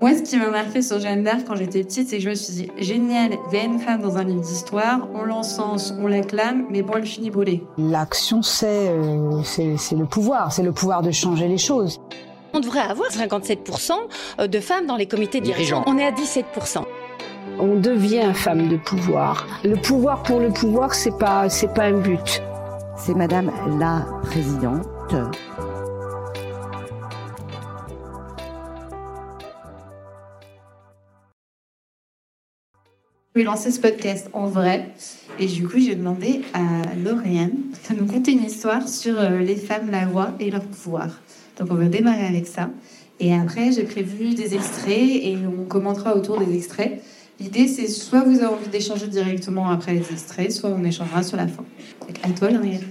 Moi, ce qui m'a marqué sur Jeanne d'Arc quand j'étais petite, c'est que je me suis dit, génial, il y a une femme dans un livre d'histoire, on l'encense, on l'acclame, mais bon, elle finit brûlée. L'action, c'est euh, c'est le pouvoir, c'est le pouvoir de changer les choses. On devrait avoir 57% de femmes dans les comités dirigeants. On est à 17%. On devient femme de pouvoir. Le pouvoir pour le pouvoir, c'est pas c'est pas un but. C'est Madame la présidente. Vais lancer ce podcast en vrai. Et du coup, j'ai demandé à Lauriane de nous conter une histoire sur euh, les femmes, la voix et leur pouvoir. Donc, on va démarrer avec ça. Et après, j'ai prévu des extraits et on commentera autour des extraits. L'idée, c'est soit vous avez envie d'échanger directement après les extraits, soit on échangera sur la fin. Donc, à toi, Lauriane.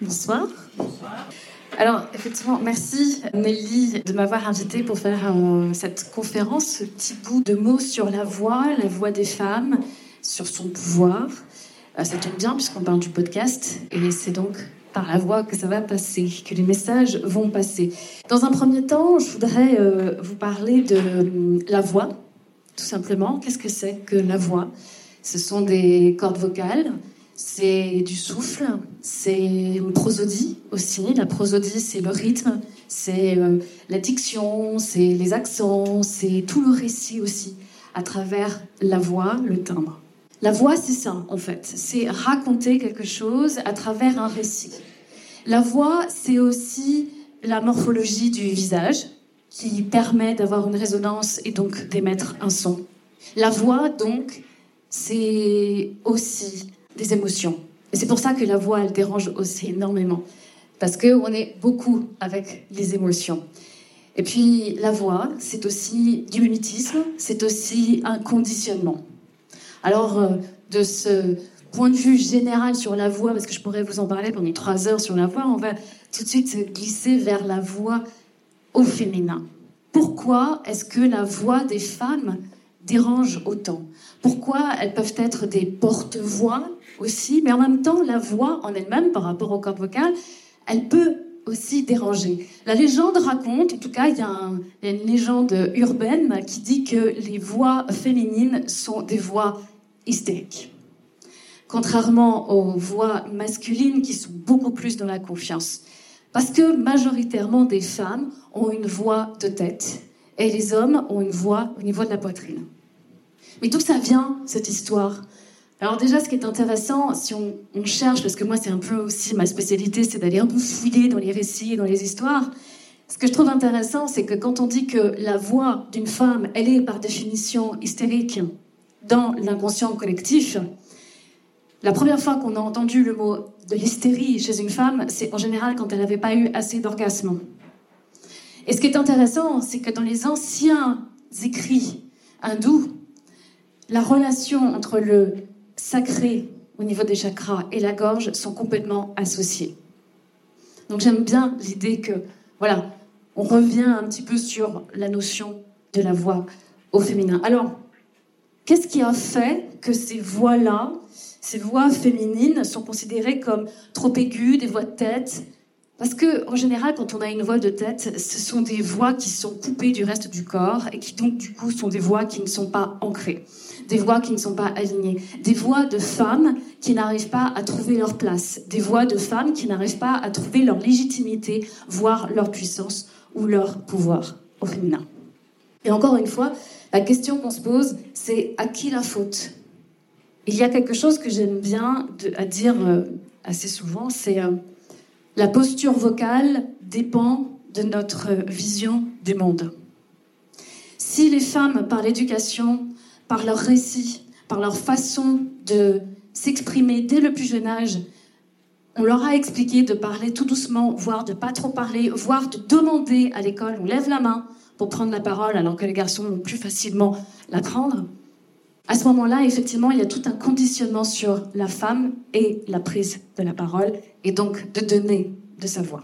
Bonsoir. Bonsoir. Alors, effectivement, merci Nelly de m'avoir invité pour faire euh, cette conférence, ce petit bout de mots sur la voix, la voix des femmes, sur son pouvoir. Euh, ça tombe bien puisqu'on parle du podcast et c'est donc par la voix que ça va passer, que les messages vont passer. Dans un premier temps, je voudrais euh, vous parler de la voix, tout simplement. Qu'est-ce que c'est que la voix? Ce sont des cordes vocales c'est du souffle, c'est une prosodie aussi. La prosodie, c'est le rythme, c'est euh, la diction, c'est les accents, c'est tout le récit aussi, à travers la voix, le timbre. La voix, c'est ça, en fait. C'est raconter quelque chose à travers un récit. La voix, c'est aussi la morphologie du visage, qui permet d'avoir une résonance et donc d'émettre un son. La voix, donc, c'est aussi des émotions. Et c'est pour ça que la voix, elle dérange aussi énormément. Parce qu'on est beaucoup avec les émotions. Et puis, la voix, c'est aussi du mimétisme, c'est aussi un conditionnement. Alors, euh, de ce point de vue général sur la voix, parce que je pourrais vous en parler pendant trois heures sur la voix, on va tout de suite glisser vers la voix au féminin. Pourquoi est-ce que la voix des femmes dérange autant? Pourquoi elles peuvent être des porte-voix mais en même temps, la voix en elle-même, par rapport au corps vocal, elle peut aussi déranger. La légende raconte, en tout cas, il y, a une légende urbaine qui dit que les voix féminines sont des voix hystériques. Contrairement aux voix masculines qui sont beaucoup plus dans la confiance. Parce que majoritairement des femmes ont une voix de tête et les hommes ont une voix au niveau de la poitrine. Mais d'où ça vient, cette histoire? Alors déjà, ce qui est intéressant, si on, cherche, parce que moi c'est un peu aussi ma spécialité, c'est d'aller un peu fouiller dans les récits, dans les histoires. Ce que je trouve intéressant, c'est que quand on dit que la voix d'une femme, elle est par définition hystérique dans l'inconscient collectif, la première fois qu'on a entendu le mot de l'hystérie chez une femme, c'est en général quand elle n'avait pas eu assez d'orgasme. Et ce qui est intéressant, c'est que dans les anciens écrits hindous, la relation entre le sacré au niveau des chakras et la gorge sont complètement associés. Donc j'aime bien l'idée que, voilà, on revient un petit peu sur la notion de la voix au féminin. Alors, qu'est-ce qui a fait que ces voix-là, ces voix féminines, sont considérées comme trop aiguës, des voix de tête? Parce que, en général, quand on a une voix de tête, ce sont des voix qui sont coupées du reste du corps et qui donc, du coup, sont des voix qui ne sont pas ancrées des voix qui ne sont pas alignées, des voix de femmes qui n'arrivent pas à trouver leur place, des voix de femmes qui n'arrivent pas à trouver leur légitimité, voire leur puissance ou leur pouvoir au féminin. Et encore une fois, la question qu'on se pose, c'est à qui la faute? Il y a quelque chose que j'aime bien à dire euh, assez souvent, c'est euh, la posture vocale dépend de notre vision du monde. Si les femmes, par l'éducation, par leur récit, par leur façon de s'exprimer dès le plus jeune âge. On leur a expliqué de parler tout doucement, voire de pas trop parler, voire de demander à l'école, on lève la main pour prendre la parole alors que les garçons vont plus facilement la prendre. À ce moment-là, effectivement, il y a tout un conditionnement sur la femme et la prise de la parole, et donc de donner de sa voix.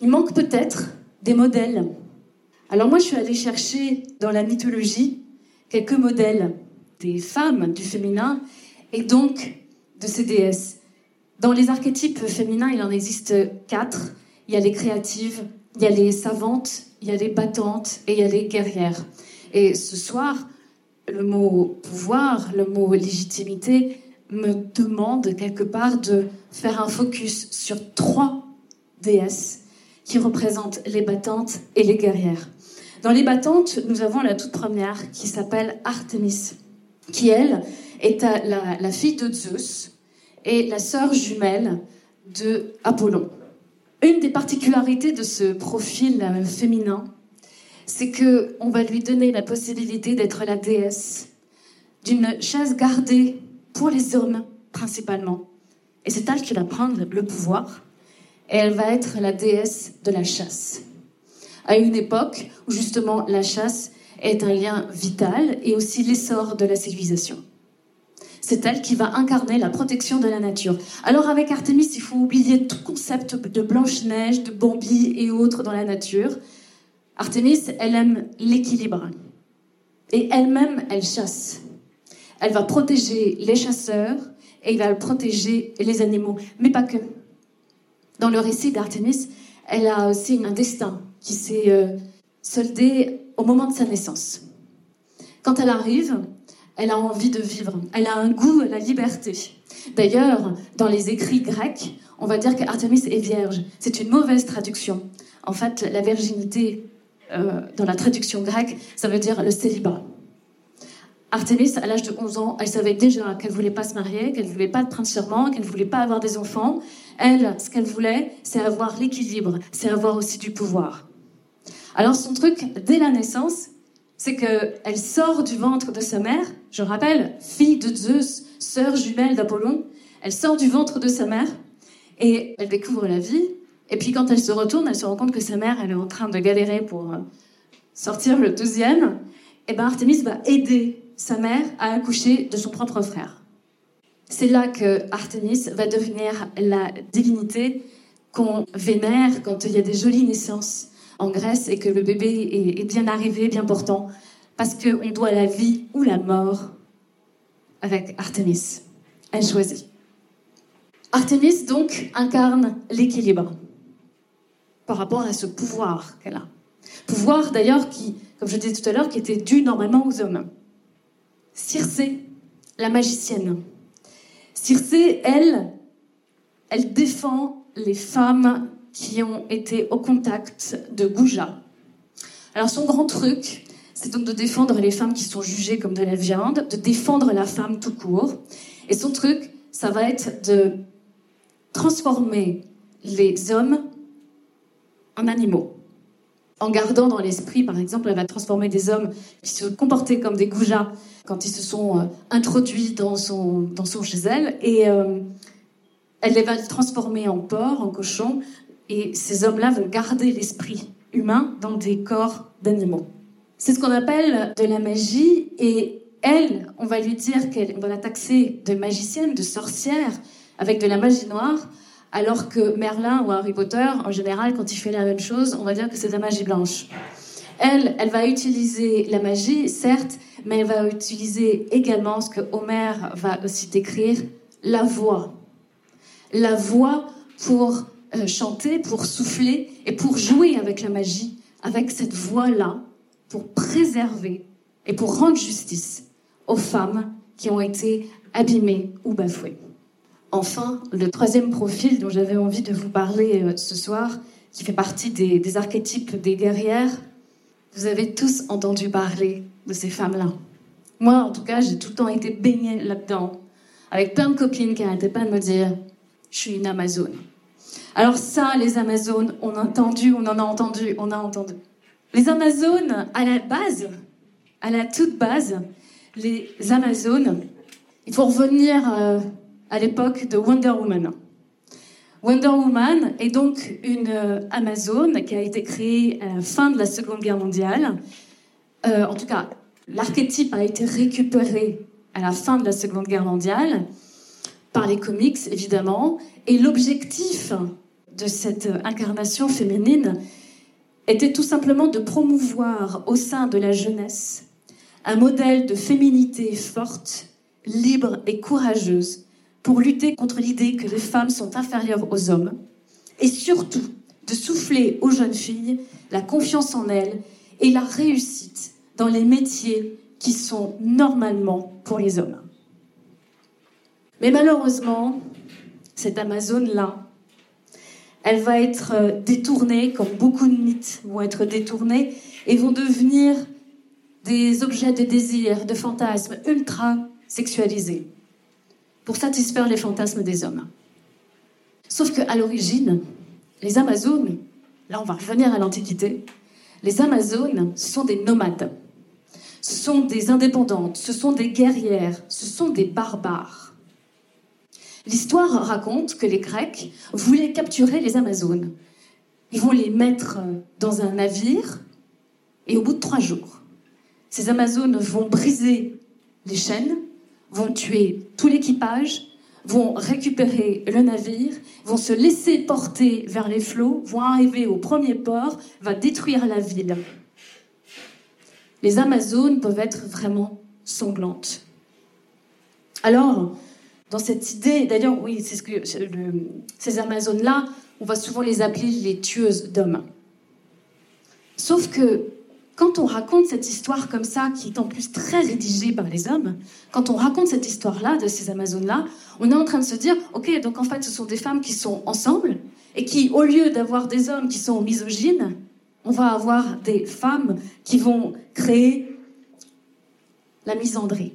Il manque peut-être des modèles. Alors moi, je suis allée chercher dans la mythologie quelques modèles des femmes, du féminin, et donc de ces déesses. Dans les archétypes féminins, il en existe quatre. Il y a les créatives, il y a les savantes, il y a les battantes et il y a les guerrières. Et ce soir, le mot pouvoir, le mot légitimité me demande quelque part de faire un focus sur trois déesses qui représentent les battantes et les guerrières. Dans les battantes, nous avons la toute première qui s'appelle Artemis, qui elle est la, fille de Zeus et la sœur jumelle de Apollon. Une des particularités de ce profil euh, féminin, c'est que on va lui donner la possibilité d'être la déesse d'une chasse gardée pour les hommes principalement. Et c'est elle qui va prendre le pouvoir. Et elle va être la déesse de la chasse. À une époque où justement la chasse est un lien vital et aussi l'essor de la civilisation. C'est elle qui va incarner la protection de la nature. Alors avec Artemis, il faut oublier tout concept de Blanche-Neige, de Bambi et autres dans la nature. Artemis, elle aime l'équilibre. Et elle-même, elle chasse. Elle va protéger les chasseurs et elle va protéger les animaux, mais pas que. Dans le récit d'Artemis, elle a aussi un destin qui s'est euh, soldé au moment de sa naissance. Quand elle arrive, elle a envie de vivre, elle a un goût à la liberté. D'ailleurs, dans les écrits grecs, on va dire qu'Artemis est vierge. C'est une mauvaise traduction. En fait, la virginité, euh, dans la traduction grecque, ça veut dire le célibat. Artemis, à l'âge de 11 ans, elle savait déjà qu'elle voulait pas se marier, qu'elle ne voulait pas de prince sûrement, qu'elle voulait pas avoir des enfants. Elle, ce qu'elle voulait, c'est avoir l'équilibre, c'est avoir aussi du pouvoir. Alors son truc, dès la naissance, c'est qu'elle sort du ventre de sa mère, je rappelle, fille de Zeus, sœur jumelle d'Apollon, elle sort du ventre de sa mère et elle découvre la vie. Et puis quand elle se retourne, elle se rend compte que sa mère, elle est en train de galérer pour euh, sortir le deuxième. Et bien Artemis va aider sa mère a accouché de son propre frère. C'est là que Artemis va devenir la divinité qu'on vénère quand il y a des jolies naissances en Grèce et que le bébé est bien arrivé, bien portant, parce qu'on doit la vie ou la mort avec Artemis. Elle choisit. Artemis, donc, incarne l'équilibre par rapport à ce pouvoir qu'elle a. Pouvoir, d'ailleurs, qui, comme je disais tout à l'heure, qui était dû normalement aux hommes. Circé, la magicienne. Circé, elle, elle défend les femmes qui ont été au contact de Gouja. Alors son grand truc, c'est donc de défendre les femmes qui sont jugées comme de la viande, de défendre la femme tout court. Et son truc, ça va être de transformer les hommes en animaux en gardant dans l'esprit, par exemple, elle va transformer des hommes qui se comportaient comme des goujats quand ils se sont euh, introduits dans son, dans son chez elle, et euh, elle les va transformer en porcs, en cochons, et ces hommes-là vont garder l'esprit humain dans des corps d'animaux. C'est ce qu'on appelle de la magie, et elle, on va lui dire qu'elle, va la taxer de magicienne, de sorcière, avec de la magie noire, alors que Merlin ou Harry Potter, en général, quand il fait la même chose, on va dire que c'est de la magie blanche. Elle, elle va utiliser la magie, certes, mais elle va utiliser également ce que Homer va aussi décrire, la voix. La voix pour euh, chanter, pour souffler et pour jouer avec la magie, avec cette voix-là, pour préserver et pour rendre justice aux femmes qui ont été abîmées ou bafouées. Enfin, le troisième profil dont j'avais envie de vous parler euh, ce soir, qui fait partie des, archétypes des guerrières, vous avez tous entendu parler de ces femmes-là. Moi, en tout cas, j'ai tout le temps été baignée là-dedans, avec plein de copines qui n'arrêtaient pas de me dire Je suis une Amazone. Alors, ça, les Amazones, on a entendu, on en a entendu, on a entendu. Les Amazones, à la base, à la toute base, les Amazones, il faut revenir euh, à l'époque de Wonder Woman. Wonder Woman est donc une euh, Amazone qui a été créée à la fin de la Seconde Guerre mondiale. Euh, en tout cas, l'archétype a été récupéré à la fin de la Seconde Guerre mondiale par les comics, évidemment. Et l'objectif de cette incarnation féminine était tout simplement de promouvoir au sein de la jeunesse un modèle de féminité forte, libre et courageuse pour lutter contre l'idée que les femmes sont inférieures aux hommes, et surtout de souffler aux jeunes filles la confiance en elles et la réussite dans les métiers qui sont normalement pour les hommes. Mais malheureusement, cette Amazone-là, elle va être euh, détournée, comme beaucoup de mythes vont être détournés, et vont devenir des objets de désir, de fantasmes ultra sexualisés, pour satisfaire les fantasmes des hommes. Sauf qu'à l'origine, les Amazones, là on va revenir à l'Antiquité, les Amazones sont des nomades, ce sont des indépendantes, ce sont des guerrières, ce sont des barbares. L'histoire raconte que les Grecs voulaient capturer les Amazones. Ils vont les mettre dans un navire et au bout de trois jours, ces Amazones vont briser les chaînes, vont tuer tout l'équipage, vont récupérer le navire, vont se laisser porter vers les flots, vont arriver au premier port, va détruire la ville. Les Amazones peuvent être vraiment sanglantes. Alors, dans cette idée, d'ailleurs, oui, c'est ce que ces Amazones-là, on va souvent les appeler les tueuses d'hommes. Sauf que quand on raconte cette histoire comme ça, qui est en plus très rédigée par les hommes, quand on raconte cette histoire-là de ces Amazones-là, on est en train de se dire, ok, donc en fait, ce sont des femmes qui sont ensemble et qui, au lieu d'avoir des hommes qui sont misogynes, on va avoir des femmes qui vont créer la misandrie.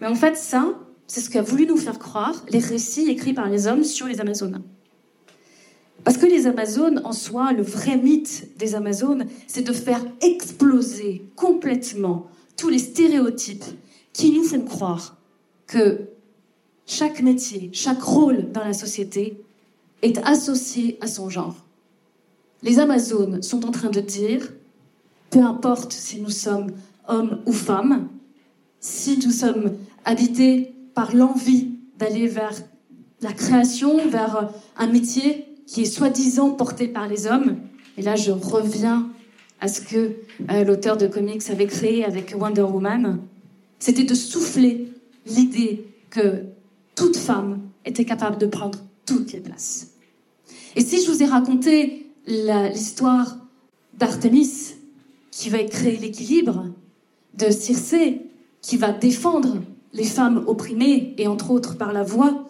Mais en fait, ça, c'est ce qu'a voulu nous faire croire les récits écrits par les hommes sur les Amazones. Parce que les Amazones, en soi, le vrai mythe des Amazones, c'est de faire exploser complètement tous les stéréotypes qui nous font croire que chaque métier, chaque rôle dans la société est associé à son genre. Les Amazones sont en train de dire, peu importe si nous sommes hommes ou femmes, si nous sommes habités par l'envie d'aller vers la création, vers un métier qui est soi-disant porté par les hommes. Et là, je reviens à ce que euh, l'auteur de comics avait créé avec Wonder Woman. C'était de souffler l'idée que toute femme était capable de prendre toutes les places. Et si je vous ai raconté l'histoire d'Artemis, qui va créer l'équilibre, de Circé, qui va défendre les femmes opprimées, et entre autres par la voix,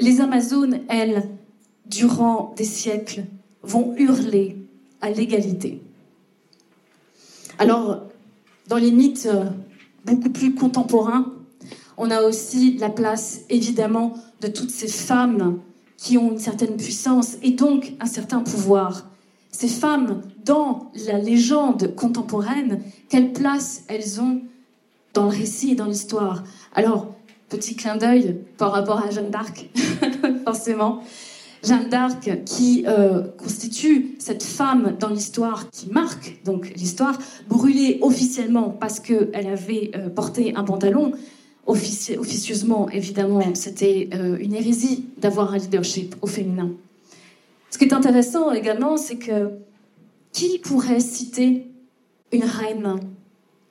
les Amazones, elles, durant des siècles, vont hurler à l'égalité. Alors, dans les mythes euh, beaucoup plus contemporains, on a aussi la place, évidemment, de toutes ces femmes qui ont une certaine puissance et donc un certain pouvoir. Ces femmes, dans la légende contemporaine, quelle place elles ont dans le récit et dans l'histoire Alors, petit clin d'œil par rapport à Jeanne d'Arc, forcément. Jeanne d'Arc qui euh, constitue cette femme dans l'histoire qui marque donc l'histoire, brûlée officiellement parce qu'elle avait euh, porté un pantalon. officieusement, évidemment, c'était euh, une hérésie d'avoir un leadership au féminin. Ce qui est intéressant également, c'est que qui pourrait citer une reine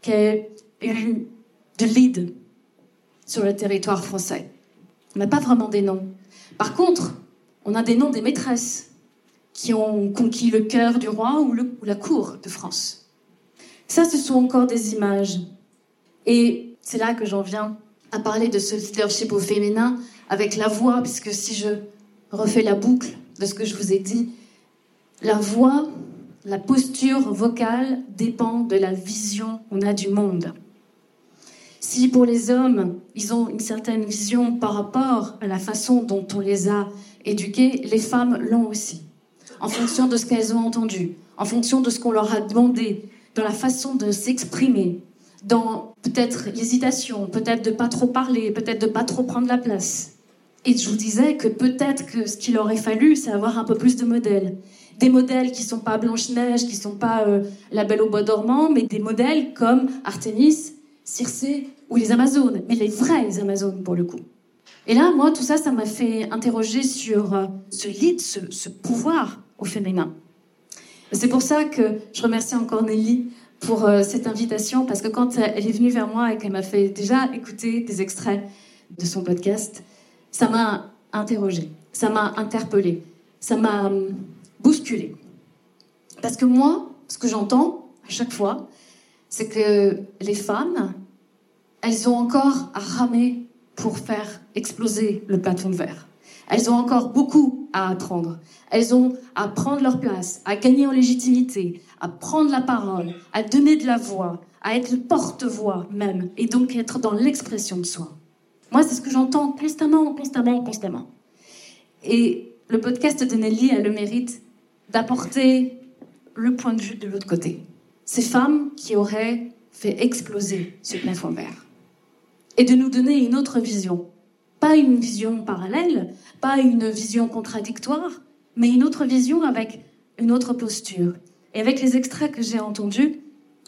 qui est élue de lead sur le territoire français On n'a pas vraiment des noms. Par contre, on a des noms des maîtresses qui ont conquis le cœur du roi ou, la cour de France. Ça, ce sont encore des images. Et c'est là que j'en viens à parler de ce leadership au féminin avec la voix, puisque si je refais la boucle de ce que je vous ai dit, la voix, la posture vocale dépend de la vision qu'on a du monde. Si pour les hommes, ils ont une certaine vision par rapport à la façon dont on les a éduqués, les femmes l'ont aussi, en fonction de ce qu'elles ont entendu, en fonction de ce qu'on leur a demandé, dans la façon de s'exprimer, dans peut-être l'hésitation, peut-être de pas trop parler, peut-être de pas trop prendre la place. Et je vous disais que peut-être que ce qu'il aurait fallu, c'est avoir un peu plus de modèles. Des modèles qui sont pas Blanche-Neige, qui sont pas euh, La Belle au Bois dormant, mais des modèles comme Artémis, Circé ou les Amazones, mais les vraies Amazones pour le coup. Et là, moi, tout ça, ça m'a fait interroger sur euh, ce lead, ce, pouvoir au féminin. C'est pour ça que je remercie encore Nelly pour euh, cette invitation, parce que quand elle est venue vers moi et qu'elle m'a fait déjà écouter des extraits de son podcast, ça m'a interrogée, ça m'a interpellée, ça m'a bousculée. Parce que moi, ce que j'entends à chaque fois, c'est que les femmes, elles ont encore à ramer pour faire exploser le plafond de verre. Elles ont encore beaucoup à apprendre. Elles ont à prendre leur place, à gagner en légitimité, à prendre la parole, à donner de la voix, à être porte-voix même, et donc être dans l'expression de soi. Moi, c'est ce que j'entends constamment, constamment, constamment. Et le podcast de Nelly a le mérite d'apporter le point de vue de l'autre côté. Ces femmes qui auraient fait exploser ce plafond vert. Et de nous donner une autre vision. Pas une vision parallèle, pas une vision contradictoire, mais une autre vision avec une autre posture. Et avec les extraits que j'ai entendus,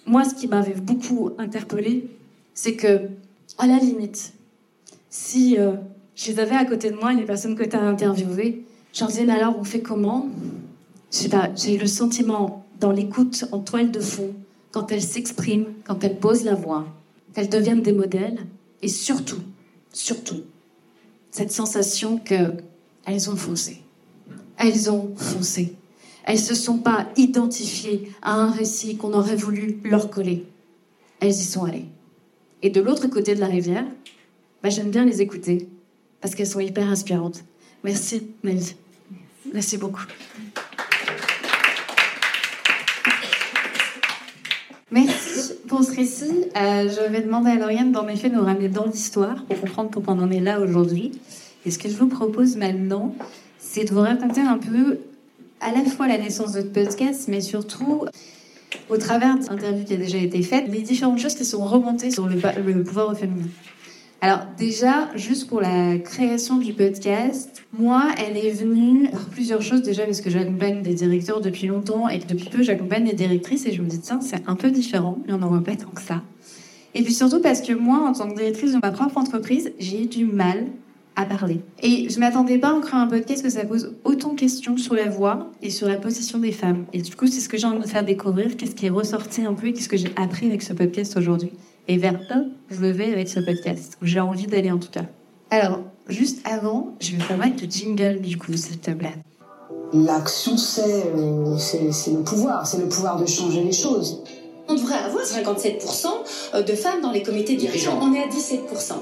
moi, ce qui m'avait beaucoup interpellé, c'est que, à la limite, si euh, je les avais à côté de moi, les personnes que tu as interviewées, je leur disais, mais alors, on fait comment? J'ai eu le sentiment, dans l'écoute en toile de fond, quand elles s'expriment, quand elles posent la voix, qu'elles deviennent des modèles, et surtout, surtout, cette sensation qu'elles ont foncé. Elles ont foncé. Elles se sont pas identifiées à un récit qu'on aurait voulu leur coller. Elles y sont allées. Et de l'autre côté de la rivière, bah, j'aime bien les écouter parce qu'elles sont hyper inspirantes. Merci, Nelly. Merci beaucoup. Merci pour ce récit. Euh, je vais demander à Lauriane d'en effet nous ramener dans l'histoire pour comprendre pourquoi on en est là aujourd'hui. Et ce que je vous propose maintenant, c'est de vous raconter un peu à la fois la naissance de votre podcast, mais surtout au travers d'interviews qui a déjà été faites, les différentes choses qui sont remontées sur le, le pouvoir au féminin. Alors déjà, juste pour la création du podcast, moi, elle est venue par plusieurs choses déjà parce que j'accompagne des directeurs depuis longtemps et que depuis peu j'accompagne des directrices et je me dis tiens c'est un peu différent, mais on n'en voit pas tant que ça. Et puis surtout parce que moi, en tant que directrice de ma propre entreprise, j'ai du mal à parler. Et je m'attendais pas en créant un podcast que ça pose autant de questions sur la voix et sur la position des femmes. Et du coup, c'est ce que j'ai envie de faire découvrir, qu'est-ce qui est ressorti un peu et qu'est-ce que j'ai appris avec ce podcast aujourd'hui. Et vers eux, je me vais avec ce podcast. J'ai envie d'aller en tout cas. Alors, juste avant, je vais faire mettre le jingle du coup, s'il te plaît. L'action, c'est euh, c'est le pouvoir, c'est le pouvoir de changer les choses. On devrait avoir 57% de femmes dans les comités dirigeants. On est à 17%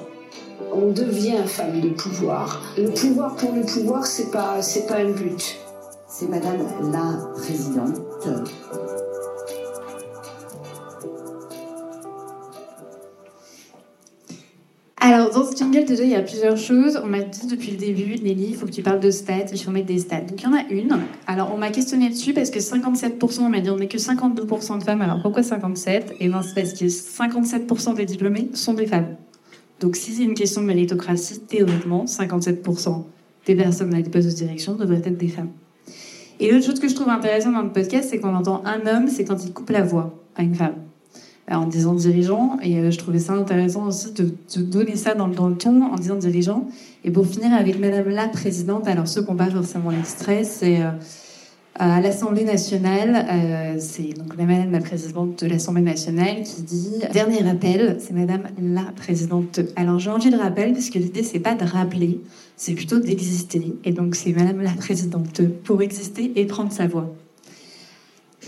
on devient femme de pouvoir. Le pouvoir pour le pouvoir, c'est pas, c'est pas un but. C'est Madame la Présidente. Alors, dans ce jingle, déjà, il y a plusieurs choses. On m'a dit depuis le début, Nelly, il faut que tu parles de stats, il faut mettre des stats. Donc, il y en a une. Alors, on m'a questionné dessus parce que 57%, on m'a dit on n'est que 52% de femmes. Alors, pourquoi 57 Et bien, c'est parce que 57% des diplômés sont des femmes. Donc, si c'est une question de méritocratie, théoriquement, 57% des personnes dans les postes de direction devraient être des femmes. Et l'autre chose que je trouve intéressante dans le podcast, c'est qu'on entend un homme, c'est quand il coupe la voix à une femme. En disant dirigeant, et euh, je trouvais ça intéressant aussi de, donner ça dans, le ton en disant dirigeant. Et pour finir avec Madame la Présidente, alors ceux qui n'ont pas forcément l'extrait, c'est euh, à l'Assemblée nationale, euh, c'est donc madame la présidente de l'Assemblée nationale qui dit dernier rappel, c'est madame la présidente. Alors j'ai envie de rappeler parce que l'idée c'est pas de rappeler, c'est plutôt d'exister. Et donc c'est madame la présidente pour exister et prendre sa voix.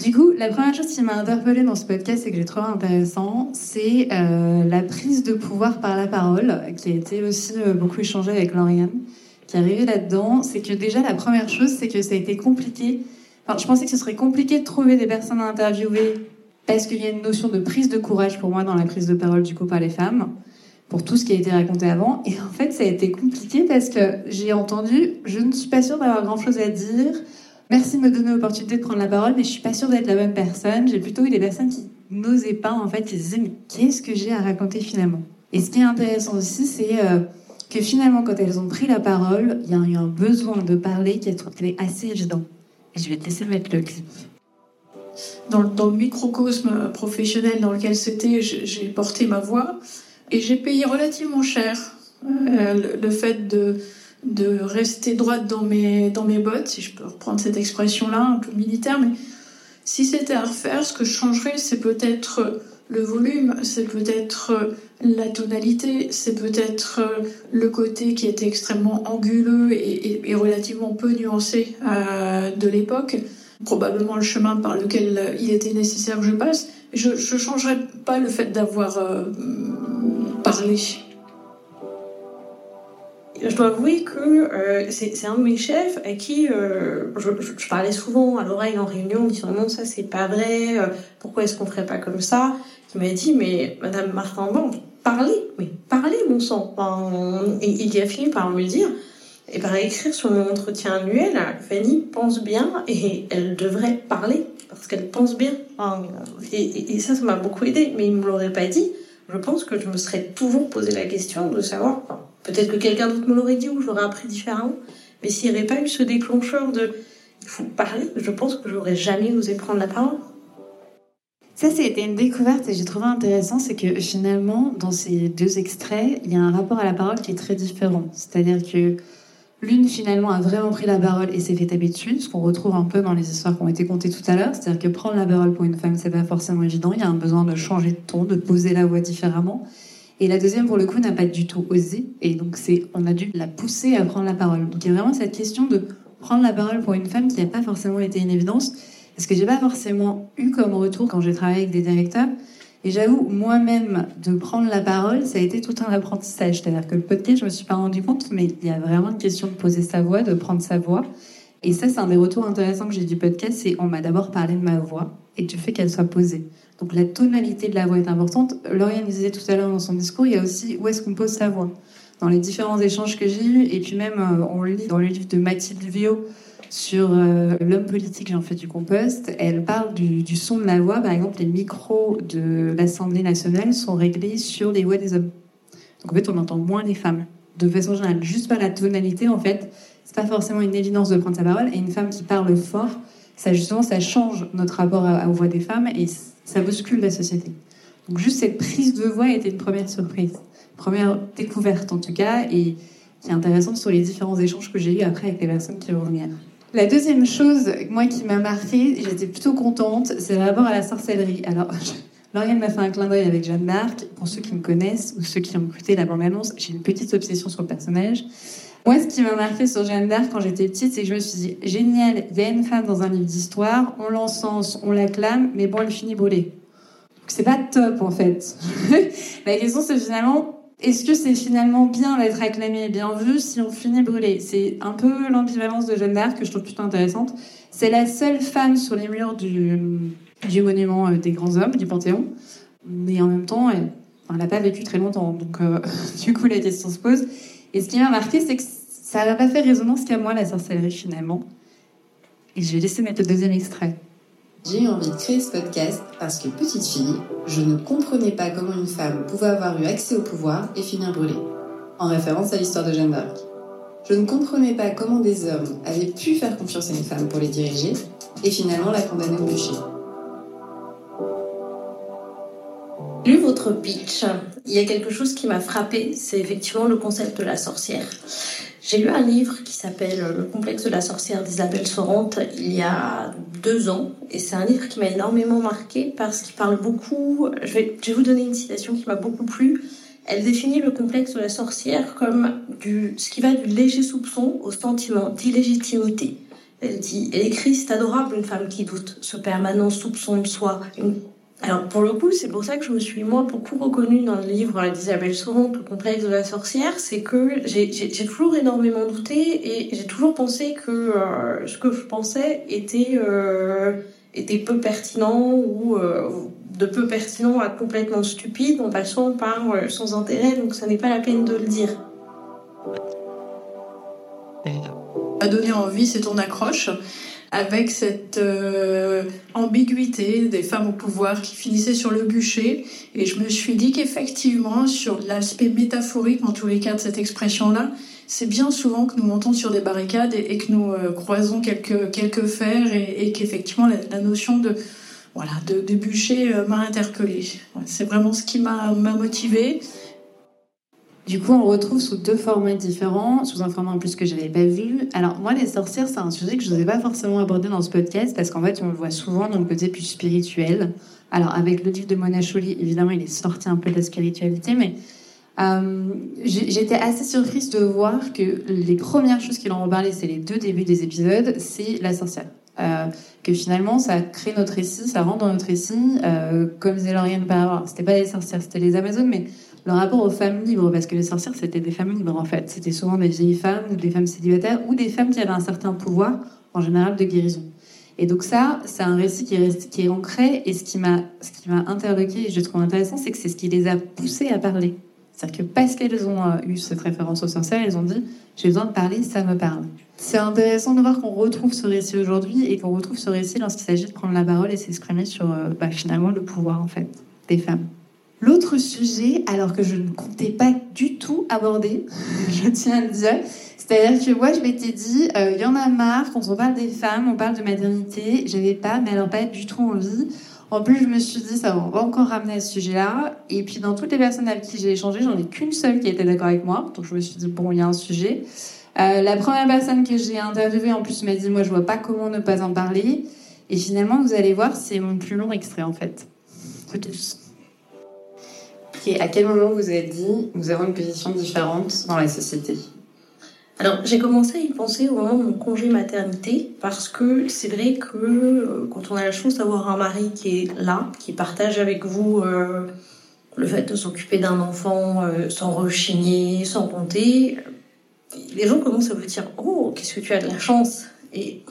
Du coup, la première chose qui m'a interpellée dans ce podcast et que j'ai trouvé intéressant, c'est euh, la prise de pouvoir par la parole, qui a été aussi euh, beaucoup échangée avec Lauriane, qui est arrivée là-dedans. C'est que déjà, la première chose, c'est que ça a été compliqué je pensais que ce serait compliqué de trouver des personnes à interviewer parce qu'il y a une notion de prise de courage pour moi dans la prise de parole du coup par les femmes pour tout ce qui a été raconté avant. Et en fait, ça a été compliqué parce que j'ai entendu, je ne suis pas sûre d'avoir grand-chose à dire. Merci de me donner l'opportunité de prendre la parole, mais je suis pas sûre d'être la bonne personne. J'ai plutôt eu des personnes qui n'osaient pas, en fait, qui se disaient, mais qu'est-ce que j'ai à raconter finalement? Et ce qui est intéressant aussi, c'est euh, que finalement, quand elles ont pris la parole, il y a eu un besoin de parler qui est assez évident je vais te laisser mettre le clip. Dans, le microcosme professionnel dans lequel c'était, j'ai porté ma voix et j'ai payé relativement cher euh, le, fait de, de rester droite dans mes, dans mes bottes, si je peux reprendre cette expression-là, un peu militaire, mais si c'était à refaire, ce que je changerais, c'est peut-être le volume, c'est peut-être la tonalité, c'est peut-être le côté qui était extrêmement anguleux et, relativement peu nuancé euh, de l'époque, probablement le chemin par lequel il était nécessaire que je passe. je ne changerai pas le fait d'avoir euh, parlé. Je dois avouer que euh, c'est un de mes chefs à qui euh, je, parlais souvent à l'oreille en réunion en disant non ça c'est pas vrai, pourquoi est-ce qu'on ferait pas comme ça? Qui m'a dit mais Madame Martin Bon, parlez, mais parlez mon sang. et il a fini par me dire et par écrire sur mon entretien annuel, Fanny pense bien et elle devrait parler parce qu'elle pense bien. Et, ça, ça m'a beaucoup aidé, mais il me l'aurait pas dit. Je pense que je me serais toujours posé la question de savoir, peut-être que quelqu'un d'autre me l'aurait dit ou j'aurais appris différemment, mais s'il n'y avait pas eu ce déclencheur de il faut parler, je pense que j'aurais jamais osé prendre la parole. Ça, c'était une découverte et j'ai trouvé intéressant, c'est que finalement, dans ces deux extraits, il y a un rapport à la parole qui est très différent. C'est-à-dire que L'une, finalement, a vraiment pris la parole et s'est fait taper dessus, ce qu'on retrouve un peu dans les histoires qui ont été contées tout à l'heure. C'est-à-dire que prendre la parole pour une femme, c'est pas forcément évident. Il y a un besoin de changer de ton, de poser la voix différemment. Et la deuxième, pour le coup, n'a pas du tout osé. Et donc, c'est, on a dû la pousser à prendre la parole. Donc, il y a vraiment cette question de prendre la parole pour une femme qui n'a pas forcément été une évidence. Parce que j'ai pas forcément eu comme retour quand j'ai travaillé avec des directeurs et j'avoue, moi-même, de prendre la parole, ça a été tout un apprentissage. C'est-à-dire que le podcast, je me suis pas rendu compte, mais il y a vraiment une question de poser sa voix, de prendre sa voix. Et ça, c'est un des retours intéressants que j'ai du podcast, c'est on m'a d'abord parlé de ma voix et du fait qu'elle soit posée. Donc la tonalité de la voix est importante. Lauriane disait tout à l'heure dans son discours, il y a aussi où est-ce qu'on pose sa voix. Dans les différents échanges que j'ai eus, et puis même euh, on lit dans le livre de Mathilde Viau, sur euh, l'homme politique, j'en fais du compost. Elle parle du, son de la voix. Par exemple, les micros de l'Assemblée nationale sont réglés sur les voix des hommes. Donc en fait, on entend moins les femmes. De façon générale, juste par la tonalité, en fait, c'est pas forcément une évidence de prendre sa parole. Et une femme qui parle fort, ça justement, ça change notre rapport à, aux voix des femmes et ça bouscule la société. Donc juste cette prise de voix été une première surprise, première découverte en tout cas, et qui est intéressante sur les différents échanges que j'ai eu après avec les personnes qui vont venir. La deuxième chose, moi, qui m'a marquée, j'étais plutôt contente, c'est le rapport à la sorcellerie. Alors, Lauriane m'a fait un clin d'œil avec Jeanne d'Arc. Pour ceux qui me connaissent ou ceux qui ont écouté la bande-annonce, j'ai une petite obsession sur le personnage. Moi, ce qui m'a marqué sur Jeanne d'Arc quand j'étais petite, c'est que je me suis dit, génial, il y a une femme dans un livre d'histoire, on l'encense, on l'acclame, mais bon, elle finit brûlée. C'est pas top, en fait. la question, c'est finalement, est-ce que c'est finalement bien d'être acclamé et bien vu si on finit brûlé? C'est un peu l'ambivalence de Jeanne d'Arc que je trouve plutôt intéressante. C'est la seule femme sur les murs du, du monument euh, des grands hommes, du Panthéon. Mais en même temps, elle n'a pas vécu très longtemps. Donc, euh, du coup, la question se pose. Et ce qui m'a marqué, c'est que ça n'a pas fait résonance qu'à moi, la sorcellerie, finalement. Et je vais laisser mettre le deuxième extrait. J'ai eu envie de créer ce podcast parce que petite fille, je ne comprenais pas comment une femme pouvait avoir eu accès au pouvoir et finir brûlée, en référence à l'histoire de Jeanne d'Arc. Je ne comprenais pas comment des hommes avaient pu faire confiance à une femme pour les diriger et finalement la condamner au bûcher. Lu votre pitch, il y a quelque chose qui m'a frappé, c'est effectivement le concept de la sorcière. J'ai lu un livre qui s'appelle Le complexe de la sorcière d'Isabelle Sorante il y a deux ans. Et c'est un livre qui m'a énormément marqué parce qu'il parle beaucoup. Je vais, je vais vous donner une citation qui m'a beaucoup plu. Elle définit le complexe de la sorcière comme du, ce qui va du léger soupçon au sentiment d'illégitimité. Elle dit, elle écrit, c'est adorable une femme qui doute, ce permanent soupçon de soi, alors pour le coup, c'est pour ça que je me suis moi beaucoup reconnue dans le livre d'Isabelle Sauron, Le complexe de la sorcière, c'est que j'ai toujours énormément douté et j'ai toujours pensé que euh, ce que je pensais était, euh, était peu pertinent ou euh, de peu pertinent à complètement stupide en passant par sans intérêt, donc ça n'est pas la peine de le dire. A donné envie, c'est ton accroche avec cette euh, ambiguïté des femmes au pouvoir qui finissaient sur le bûcher. Et je me suis dit qu'effectivement, sur l'aspect métaphorique, en tous les cas, de cette expression-là, c'est bien souvent que nous montons sur des barricades et, que nous euh, croisons quelques, quelques fers et, qu'effectivement, la, notion de, voilà, de, de bûcher euh, m'a interpellée. c'est vraiment ce qui m'a motivée. Du coup, on le retrouve sous deux formats différents, sous un format en plus que je n'avais pas vu. Alors, moi, les sorcières, c'est un sujet que je n'osais pas forcément aborder dans ce podcast parce qu'en fait, on le voit souvent dans le côté plus spirituel. Alors, avec le livre de Mona Cholly, évidemment, il est sorti un peu de la spiritualité, mais euh, j'étais assez surprise de voir que les premières choses qu'il en parlait, c'est les deux débuts des épisodes, c'est la sorcière. Euh, que finalement, ça crée notre récit, ça rentre dans notre récit, euh, comme Lauriane par C'était pas les sorcières, c'était les Amazones, mais le rapport aux femmes libres, parce que les sorcières, c'était des femmes libres en fait. C'était souvent des vieilles femmes, des femmes célibataires, ou des femmes qui avaient un certain pouvoir, en général de guérison. Et donc ça, c'est un récit qui est, ancré, et ce qui m'a, ce qui m'a interloqué, et je trouve intéressant, c'est que c'est ce qui les a poussées à parler. C'est-à-dire que parce qu'elles ont euh, eu cette référence aux sorcières, elles ont dit j'ai besoin de parler, ça me parle. C'est intéressant de voir qu'on retrouve ce récit aujourd'hui et qu'on retrouve ce récit lorsqu'il s'agit de prendre la parole et s'exprimer sur euh, bah, finalement le pouvoir en fait des femmes. L'autre sujet, alors que je ne comptais pas du tout aborder, je tiens à le dire, c'est-à-dire que moi je m'étais dit, euh, il y en a marre, quand on parle des femmes, on parle de maternité, j'avais pas, mais alors pas du tout envie. En plus, je me suis dit, ça va encore ramener à ce sujet-là. Et puis, dans toutes les personnes avec qui j'ai échangé, j'en ai qu'une seule qui était d'accord avec moi. Donc, je me suis dit, bon, il y a un sujet. Euh, la première personne que j'ai interviewée, en plus, m'a dit, moi, je vois pas comment ne pas en parler. Et finalement, vous allez voir, c'est mon plus long extrait, en fait. Et à quel moment vous avez dit, nous avons une position différente dans la société. Alors, j'ai commencé à y penser au moment de mon congé maternité parce que c'est vrai que euh, quand on a la chance d'avoir un mari qui est là, qui partage avec vous euh, le fait de s'occuper d'un enfant euh, sans rechigner, sans compter, les gens commencent à vous dire Oh, qu'est-ce que tu as de la chance? Et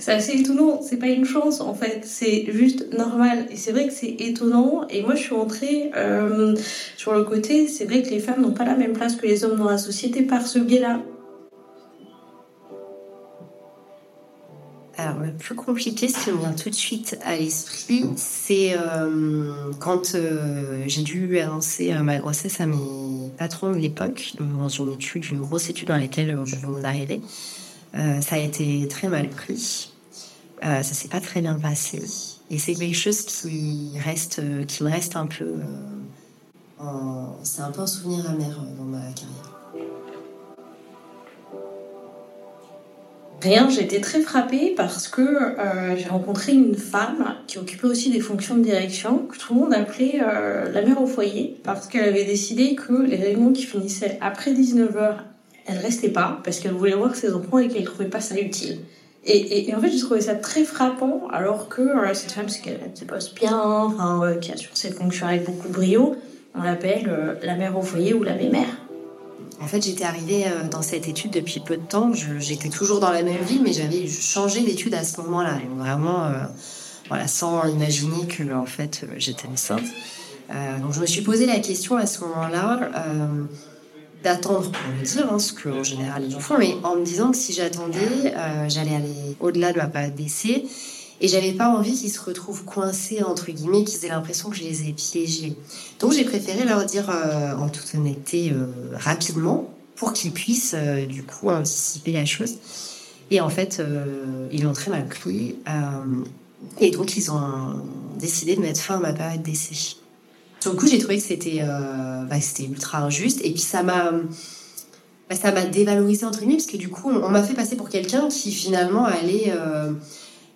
c'est assez étonnant, c'est pas une chance en fait, c'est juste normal. Et c'est vrai que c'est étonnant. Et moi, je suis entrée euh, sur le côté, c'est vrai que les femmes n'ont pas la même place que les hommes dans la société par ce biais-là. Alors, le plus compliqué, ce qui me vient tout de suite à l'esprit, c'est euh, quand euh, j'ai dû annoncer ma grossesse à mes patrons de l'époque, dans une une grosse étude dans laquelle je venais d'arriver. Ça a été très mal pris. Euh, ça s'est pas très bien passé. Et c'est quelque chose qui reste, euh, qui me reste un peu. Euh, c'est un peu un souvenir amer dans ma carrière. Rien, j'étais très frappée parce que j'ai rencontré une femme qui occupait aussi des fonctions de direction, que tout le monde appelait la mère au foyer, parce qu'elle avait décidé que les réunions qui finissaient après 19h, elle restait pas, parce qu'elle voulait voir ses enfants et qu'elle trouvait pas ça utile. Et, en fait, j'ai trouvé ça très frappant, alors que euh, cette femme, c'est qu'elle se pose bien, enfin, euh, qui assure ses fonctions avec beaucoup de brio, on l'appelle euh, la mère au foyer ou la mère. En fait, j'étais arrivée dans cette étude depuis peu de temps. J'étais toujours dans la même ville, mais j'avais changé d'étude à ce moment-là. Vraiment, voilà, sans imaginer que en fait, j'étais enceinte. donc, je me suis posé la question à ce moment-là d'attendre pour me dire, hein, ce qu'en général les gens font, mais en me disant que si j'attendais, euh, j'allais aller au-delà de ma période d'essai. Et j'avais pas envie qu'ils se retrouvent coincés, entre guillemets, qu'ils aient l'impression que je les ai piégés. Donc j'ai préféré leur dire euh, en toute honnêteté euh, rapidement pour qu'ils puissent du coup anticiper la chose. Et en fait, ils l'ont très mal pris. et donc ils ont décidé de mettre fin à ma période d'essai. Sur le coup, j'ai trouvé que c'était euh, bah, ultra injuste. Et puis ça m'a bah, ça m'a dévalorisé entre guillemets parce que du coup, on, m'a fait passer pour quelqu'un qui finalement allait euh,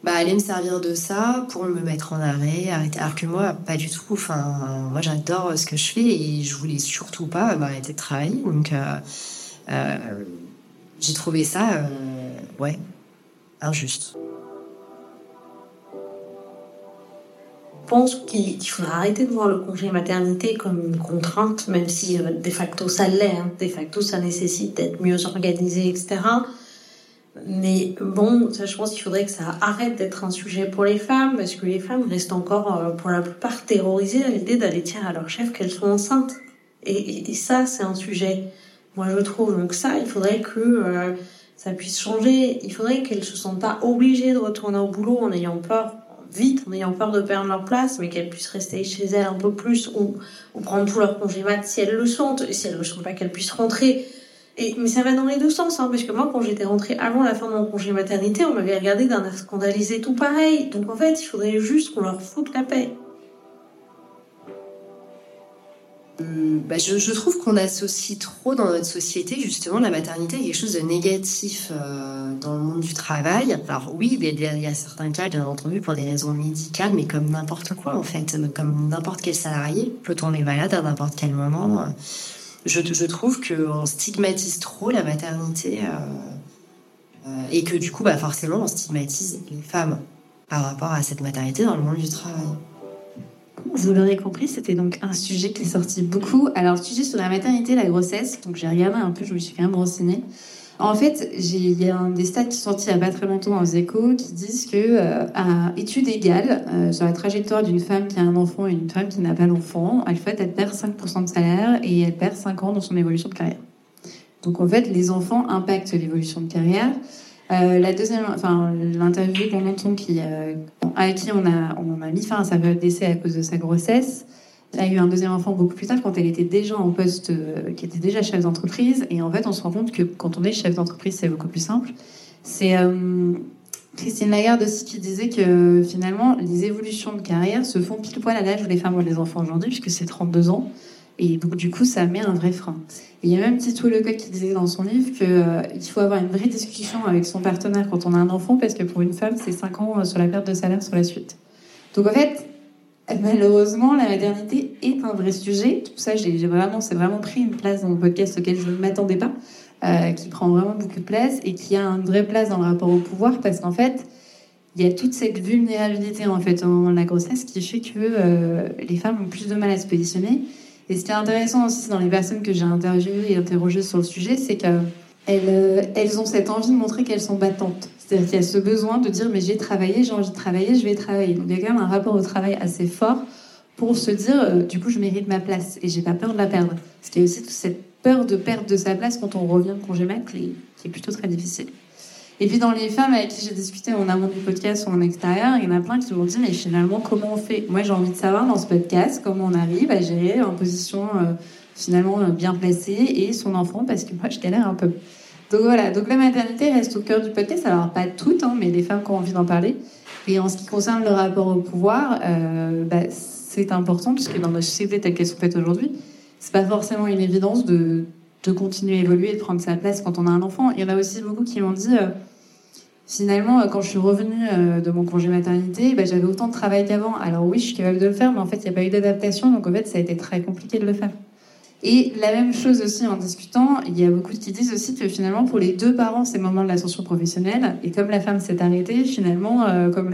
bah, me servir de ça pour me mettre en arrêt, arrêter. Alors que moi, pas du tout. Enfin, moi, j'adore ce que je fais et je voulais surtout pas arrêter de travailler. Donc, euh, j'ai trouvé ça, ouais, injuste. Pense qu'il faudra arrêter de voir le congé maternité comme une contrainte, même si euh, de facto ça l'est, hein. de facto ça nécessite d'être mieux organisé, etc. Mais bon, ça, je pense qu'il faudrait que ça arrête d'être un sujet pour les femmes, parce que les femmes restent encore, euh, pour la plupart, terrorisées à l'idée d'aller dire à leur chef qu'elles sont enceintes. Et, ça, c'est un sujet, moi je trouve. Donc ça, il faudrait que euh, ça puisse changer. Il faudrait qu'elles se sentent pas obligées de retourner au boulot en ayant peur vite en ayant peur de perdre leur place, mais qu'elles puissent rester chez elles un peu plus ou, prendre tout leur congé mat si elles le sentent, et si elles le sentent pas qu'elles puissent rentrer. Et, mais ça va dans les deux sens, hein, parce que moi, quand j'étais rentrée avant la fin de mon congé maternité, on m'avait regardé d'un air scandalisé tout pareil. Donc en fait, il faudrait juste qu'on leur foute la paix. Bah, je, trouve qu'on associe trop dans notre société justement la maternité à quelque chose de négatif euh, dans le monde du travail. Alors oui, il y, a, certains cas, bien entendu, pour des raisons médicales, mais comme n'importe quoi en fait, comme n'importe quel salarié peut tomber malade à n'importe quel moment. Je, je trouve qu'on stigmatise trop la maternité. Euh, et que du coup, bah, forcément, on stigmatise les femmes par rapport à cette maternité dans le monde du travail. Vous l'aurez compris, c'était donc un sujet qui est sorti beaucoup. Alors, sujet sur la maternité, la grossesse. Donc, j'ai regardé un peu, je me suis quand même renseignée. En fait, il y a un des stats qui sont sortis il n'y a pas très longtemps dans échos qui disent que, euh, à étude égale, euh, sur la trajectoire d'une femme qui a un enfant et une femme qui n'a pas d'enfant, elle, fait, elle perd 5% de salaire et elle perd 5 ans dans son évolution de carrière. Donc, en fait, les enfants impactent l'évolution de carrière. Euh, la deuxième, enfin, l'interview entend qui, euh, à qui on a, on a mis fin à sa période d'essai à cause de sa grossesse, a eu un deuxième enfant beaucoup plus tard quand elle était déjà en poste, euh, qui était déjà chef d'entreprise. Et en fait, on se rend compte que quand on est chef d'entreprise, c'est beaucoup plus simple. C'est Christine Lagarde aussi qui disait que finalement, les évolutions de carrière se font pile poil à l'âge où les femmes ont les enfants aujourd'hui, puisque c'est 32 ans. Et donc, du coup, ça met un vrai frein. Et il y a même Tito Lecoq qui disait dans son livre qu'il euh, faut avoir une vraie discussion avec son partenaire quand on a un enfant, parce que pour une femme, c'est 5 ans euh, sur la perte de salaire sur la suite. Donc, en fait, malheureusement, la maternité est un vrai sujet. Tout ça, j'ai vraiment, c'est vraiment pris une place dans le podcast auquel je ne m'attendais pas, euh, qui prend vraiment beaucoup de place et qui a une vraie place dans le rapport au pouvoir, parce qu'en fait, il y a toute cette vulnérabilité en fait en la grossesse qui fait que les femmes ont plus de mal à se positionner et ce qui est intéressant aussi dans les personnes que j'ai interviewées et interrogées sur le sujet, c'est qu'elles euh, elles ont cette envie de montrer qu'elles sont battantes. C'est-à-dire qu'il y a ce besoin de dire mais j'ai travaillé, j'ai envie de travailler, je vais travailler. Donc il y a quand même un rapport au travail assez fort pour se dire euh, du coup je mérite ma place et j'ai pas peur de la perdre. Parce aussi toute cette peur de perdre de sa place quand on revient de congé mat qui est plutôt très difficile. Et puis dans les femmes avec qui j'ai discuté en amont du podcast ou en extérieur, il y en a plein qui m'ont dit mais finalement comment on fait? Moi j'ai envie de savoir dans ce podcast comment on arrive à gérer en position euh, finalement euh, bien placée et son enfant parce que moi je galère un peu. Donc voilà, donc la maternité reste au cœur du podcast. Alors pas toutes, hein, mais les femmes qui ont envie d'en parler. Et en ce qui concerne le rapport au pouvoir, euh, bah, c'est important puisque dans notre société telle qu'elle se fait aujourd'hui, c'est pas forcément une évidence de de continuer à évoluer de prendre sa place quand on a un enfant. Il y en a aussi beaucoup qui m'ont dit, euh, finalement, euh, quand je suis revenue euh, de mon congé maternité, bah, j'avais autant de travail qu'avant. Alors oui, je suis capable de le faire, mais en fait, il n'y a pas eu d'adaptation, donc en fait, ça a été très compliqué de le faire. Et la même chose aussi en discutant, il y a beaucoup qui disent aussi que finalement pour les deux parents c'est le moment de l'ascension professionnelle et comme la femme s'est arrêtée, finalement comme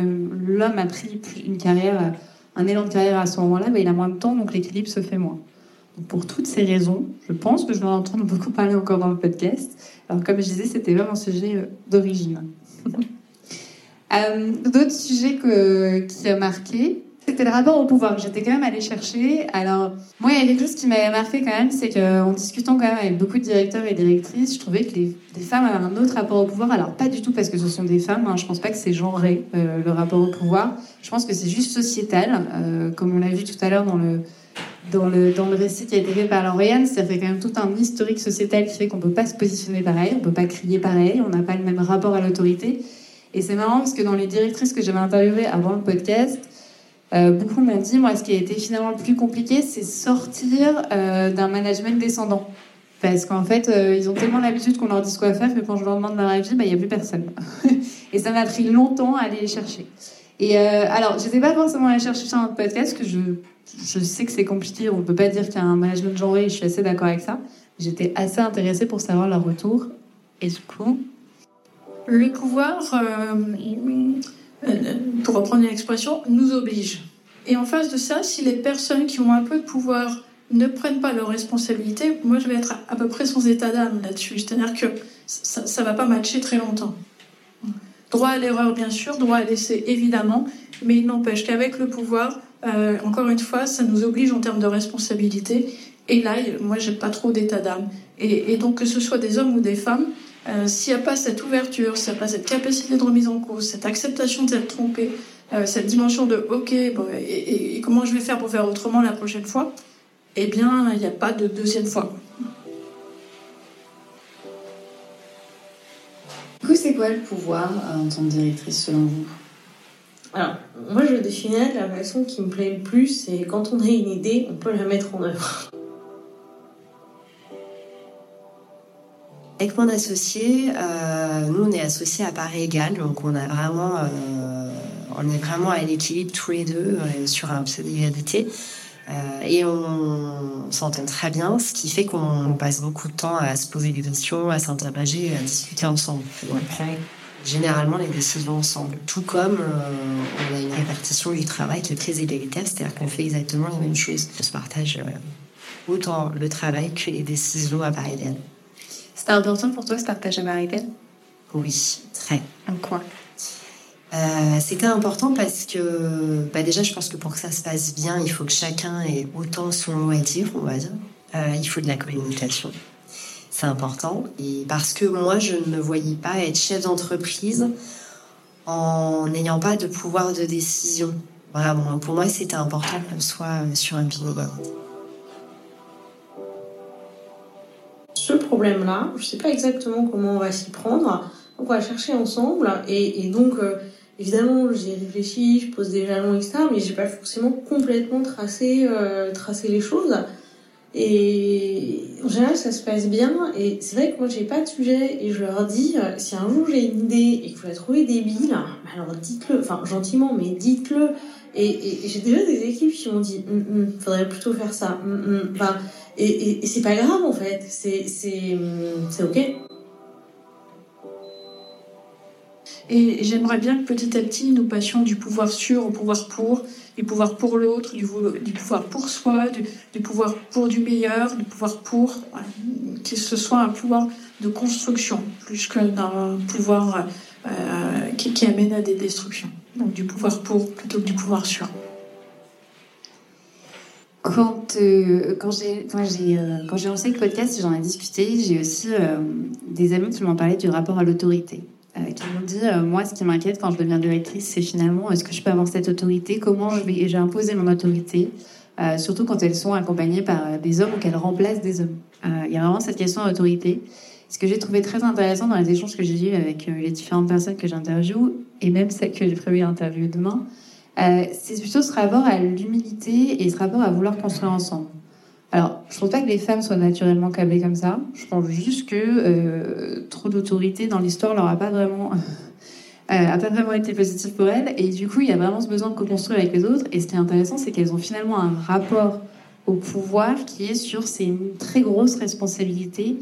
l'homme a pris une carrière, un élan de carrière à ce moment-là, bah, il a moins de temps donc l'équilibre se fait moins. Pour toutes ces raisons, je pense que je vais en entendre beaucoup parler encore dans le podcast. Alors, comme je disais, c'était vraiment un sujet euh, d'origine. euh, D'autres sujets qui a marqué, c'était le rapport au pouvoir. J'étais quand même allée chercher. Alors, moi, il y a quelque chose qui m'avait marqué quand même, c'est qu'en discutant quand même avec beaucoup de directeurs et directrices, je trouvais que les, femmes avaient un autre rapport au pouvoir. Alors, pas du tout parce que ce sont des femmes, hein. je pense pas que c'est genré, euh, le rapport au pouvoir. Je pense que c'est juste sociétal, comme on l'a vu tout à l'heure dans le, dans le, dans le récit qui a été fait par Lauriane, ça fait quand même tout un historique sociétal qui fait qu'on ne peut pas se positionner pareil, on ne peut pas crier pareil, on n'a pas le même rapport à l'autorité. Et c'est marrant parce que dans les directrices que j'avais interviewées avant le podcast, euh, beaucoup m'ont dit, moi, ce qui a été finalement le plus compliqué, c'est sortir euh, d'un management descendant. Parce qu'en fait, euh, ils ont tellement l'habitude qu'on leur dise quoi faire que quand je leur demande leur avis, bah, il n'y a plus personne. et ça m'a pris longtemps à aller les chercher. Et alors, je n'étais pas forcément allée chercher dans le podcast, que je je sais que c'est compliqué, on ne peut pas dire qu'il y a un management genré, je suis assez d'accord avec ça. J'étais assez intéressée pour savoir leur retour. Et du coup Le pouvoir, euh, euh, pour reprendre une expression, nous oblige. Et en face de ça, si les personnes qui ont un peu de pouvoir ne prennent pas leurs responsabilités, moi je vais être à peu près sans état d'âme là-dessus. C'est-à-dire que ça ne va pas matcher très longtemps. Droit à l'erreur, bien sûr, droit à l'essai, évidemment, mais il n'empêche qu'avec le pouvoir, euh, encore une fois, ça nous oblige en termes de responsabilité. Et là, moi, j'ai pas trop d'état d'âme. Et, donc, que ce soit des hommes ou des femmes, euh, s'il n'y a pas cette ouverture, s'il n'y a pas cette capacité de remise en cause, cette acceptation d'être trompé, euh, cette dimension de OK, bon, et, comment je vais faire pour faire autrement la prochaine fois, eh bien, il n'y a pas de deuxième fois. Du coup, c'est quoi le pouvoir en tant que directrice selon vous? Alors, moi je définirais la façon qui me plaît le plus, c'est quand on a une idée, on peut la mettre en œuvre. Avec mon associé, euh, nous on est associés à part égale, donc on a vraiment, euh, on est vraiment à l'équilibre tous les deux euh, sur un pseudo et on, s'entend très bien, ce qui fait qu'on passe beaucoup de temps à se poser des questions, à s'interroger, à discuter ensemble. Généralement les décisions ensemble. Tout comme on a une répartition du travail qui est très égalitaire, c'est-à-dire qu'on fait exactement la même chose. On se partage autant le travail que les décisions à part C'était important pour toi ce partage à part Oui, très. En quoi? Euh, c'était important parce que bah déjà je pense que pour que ça se passe bien il faut que chacun ait autant son mot à dire on va dire euh, il faut de la communication c'est important. Et parce que moi je ne me voyais pas être chef d'entreprise en n'ayant pas de pouvoir de décision. Pour moi c'était important qu'on soit sur un binôme ce problème là je sais pas exactement comment on va s'y prendre. On va chercher ensemble. Et, donc euh, Évidemment, j'ai réfléchi, je pose des jalons, etc. Mais j'ai pas forcément complètement tracé, euh, tracé les choses. Et en général, ça se passe bien. Et c'est vrai que moi, j'ai pas de sujet. Et je leur dis, euh, si un jour j'ai une idée et que vous la trouvez débile, alors dites-le. Enfin, gentiment, mais dites-le. Et, j'ai déjà des équipes qui m'ont dit, hum, hum, faudrait plutôt faire ça. Hum, enfin, et, et c'est pas grave en fait. C'est ok. Et j'aimerais bien que petit à petit, nous passions du pouvoir sur au pouvoir pour, du pouvoir pour l'autre, du, pouvoir pour soi, du, pouvoir pour du meilleur, du pouvoir pour, que ce soit un pouvoir de construction, plus que d'un pouvoir euh, qui, amène à des destructions. Donc du pouvoir pour plutôt que du pouvoir sur. Quand, euh, quand j'ai euh, lancé le podcast, j'en ai discuté. J'ai aussi des amis qui m'ont parlé du rapport à l'autorité. Euh, qui m'ont dit euh, moi ce qui m'inquiète quand je deviens directrice c'est finalement est-ce que je peux avoir cette autorité? Comment je vais j'ai imposé mon autorité? Euh, surtout quand elles sont accompagnées par des hommes ou qu'elles remplacent des hommes. Il y a vraiment cette question d'autorité. Ce que j'ai trouvé très intéressant dans les échanges que j'ai eus avec les différentes personnes que j'interviewe et même celles que j'ai prévu d'interviewer demain c'est plutôt ce rapport à l'humilité et ce rapport à vouloir construire ensemble alors, je ne pense pas que les femmes soient naturellement câblées comme ça. Je pense juste que euh, trop d'autorité dans l'histoire leur a pas vraiment, euh, a pas vraiment été positif pour elles. Et du coup, il y a vraiment ce besoin de co-construire avec les autres. Et ce qui est intéressant, c'est qu'elles ont finalement un rapport au pouvoir qui est sur ces très grosses responsabilités.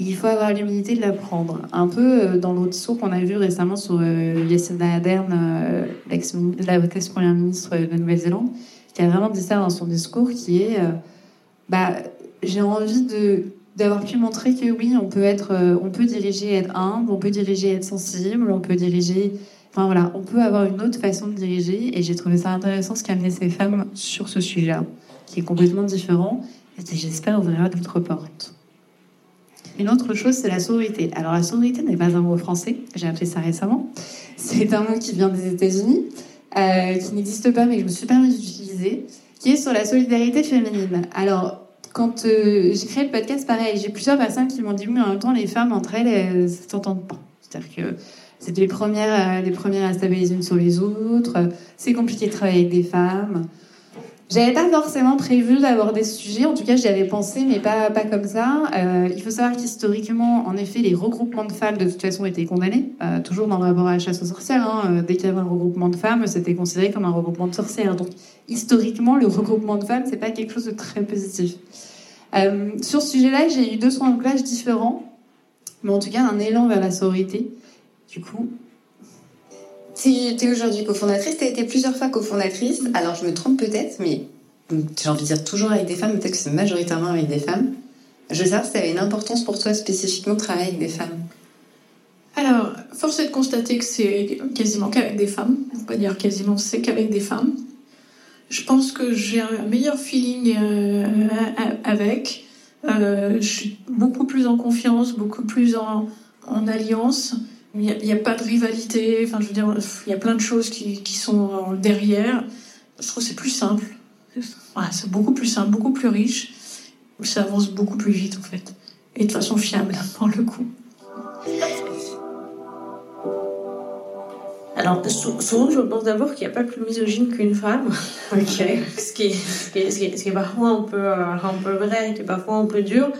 Il faut avoir l'humilité de la prendre. Un peu euh, dans l'autre saut qu'on a vu récemment sur euh, Jacinda Ardern, euh, l'ex-première ministre de Nouvelle-Zélande, qui a vraiment dit ça dans son discours, qui est bah, j'ai envie de d'avoir pu montrer que oui, on peut être, euh, on peut diriger être humble, on peut diriger être sensible, on peut diriger, enfin voilà, on peut avoir une autre façon de diriger. Et j'ai trouvé ça intéressant ce qu'amenaient ces femmes sur ce sujet-là, qui est complètement différent. Et j'espère ouvrira d'autres portes. Une autre chose, c'est la sororité. Alors la sororité n'est pas un mot français, j'ai appris ça récemment. C'est un mot qui vient des États-Unis, euh, qui n'existe pas, mais que je me suis permis d'utiliser qui est sur la solidarité féminine. Alors, quand euh, j'ai créé le podcast, pareil, j'ai plusieurs personnes qui m'ont dit, mais en même temps, les femmes entre elles, elles s'entendent pas. C'est-à-dire que c'est les premières, les premières à stabiliser une sur les autres, c'est compliqué de travailler avec des femmes. J'avais pas forcément prévu d'aborder ce sujet, en tout cas j'y avais pensé, mais pas, pas comme ça. Euh, il faut savoir qu'historiquement, en effet, les regroupements de femmes de toute façon étaient condamnés, euh, toujours dans le rapport à la chasse aux sorcières. Hein. Euh, dès qu'il y avait un regroupement de femmes, c'était considéré comme un regroupement de sorcières. Donc historiquement, le regroupement de femmes, c'est pas quelque chose de très positif. sur ce sujet-là, j'ai eu deux clash différents, mais en tout cas un élan vers la sororité. Du coup, tu es aujourd'hui cofondatrice, tu as été plusieurs fois cofondatrice. Alors je me trompe peut-être, mais j'ai envie de dire toujours avec des femmes, peut-être que c'est majoritairement avec des femmes. Je veux savoir si ça avait une importance pour toi spécifiquement de travailler avec des femmes. Alors, force est de constater que c'est quasiment qu'avec des femmes. On pas dire quasiment, c'est qu'avec des femmes. Je pense que j'ai un meilleur feeling euh, avec. Euh, je suis beaucoup plus en confiance, beaucoup plus en, en alliance. Il n'y a, pas de rivalité. Enfin, je veux dire, il y a plein de choses qui, qui sont derrière. Je trouve que c'est plus simple. c'est beaucoup plus simple, beaucoup plus riche. Ça avance beaucoup plus vite, en fait. Et de façon fiable, pour le coup. Alors, souvent, je pense d'abord qu'il n'y a pas plus misogyne qu'une femme. ce, qui est, ce, qui est, ce, qui est, parfois un peu, euh, un peu vrai, qui est parfois un peu dur.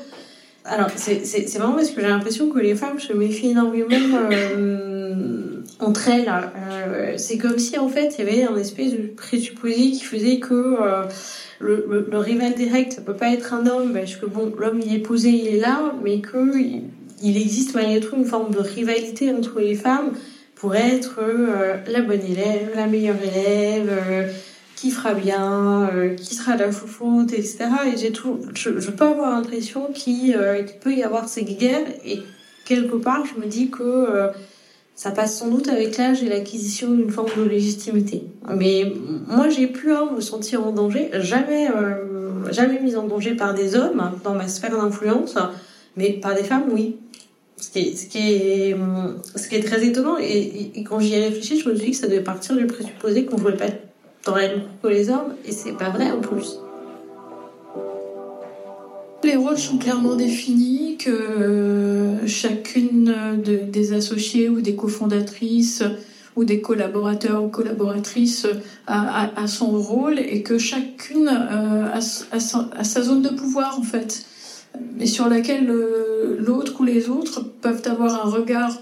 Alors, c'est vraiment parce que j'ai l'impression que les femmes se méfient énormément euh, entre elles. Euh, c'est comme si, en fait, il y avait un espèce de présupposé qui faisait que euh, le, rival direct, ça peut pas être un homme, parce que bon, l'homme il est posé, il est là, mais que il, existe malgré tout une forme de rivalité entre les femmes pour être la bonne élève, la meilleure élève, qui fera bien, euh, qui sera la foufoute, etc. Et j'ai tout, je, je, peux avoir l'impression qu'il peut y avoir ces guerres et quelque part, je me dis que ça passe sans doute avec l'âge et l'acquisition d'une forme de légitimité. Mais moi, j'ai plus à me sentir en danger, jamais, euh, jamais mise en danger par des hommes dans ma sphère d'influence, mais par des femmes, oui. Ce qui est, ce qui est, ce qui est très étonnant. Et, quand j'y ai réfléchi, je me suis dit que ça devait partir du présupposé qu'on ne pouvait pas être dans que les hommes, et c'est pas vrai en plus. Les rôles sont clairement définis, que euh, chacune des associés ou des cofondatrices ou des collaborateurs ou collaboratrices a, son rôle et que chacune euh, a, sa, zone de pouvoir en fait, et sur laquelle euh, l'autre ou les autres peuvent avoir un regard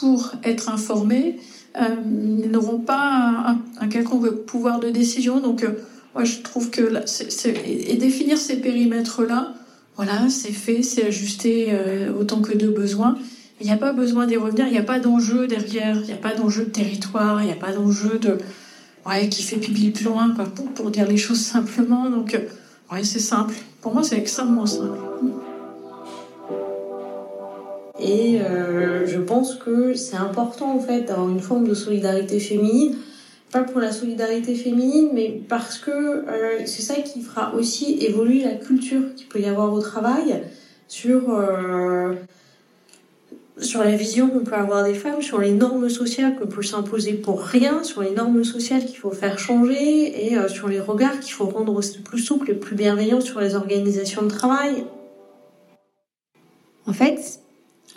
pour être informés, ils n'auront pas un, quelconque pouvoir de décision. Donc, moi, je trouve que et définir ces périmètres-là, voilà, c'est fait, c'est ajusté euh, autant que de besoin. Il n'y a pas besoin d'y revenir, il n'y a pas d'enjeu derrière, il n'y a pas d'enjeu de territoire, il n'y a pas d'enjeu de. Ouais, qui fait pipi plus loin, quoi, pour, dire les choses simplement. Donc, euh, ouais, c'est simple. Pour moi, c'est extrêmement simple. Et euh, je pense que c'est important, en fait, d'avoir une forme de solidarité féminine pas pour la solidarité féminine, mais parce que euh, c'est ça qui fera aussi évoluer la culture qu'il peut y avoir au travail sur, euh, sur la vision qu'on peut avoir des femmes, sur les normes sociales qu'on peut s'imposer pour rien, sur les normes sociales qu'il faut faire changer et sur les regards qu'il faut rendre plus souples et plus bienveillants sur les organisations de travail. En fait,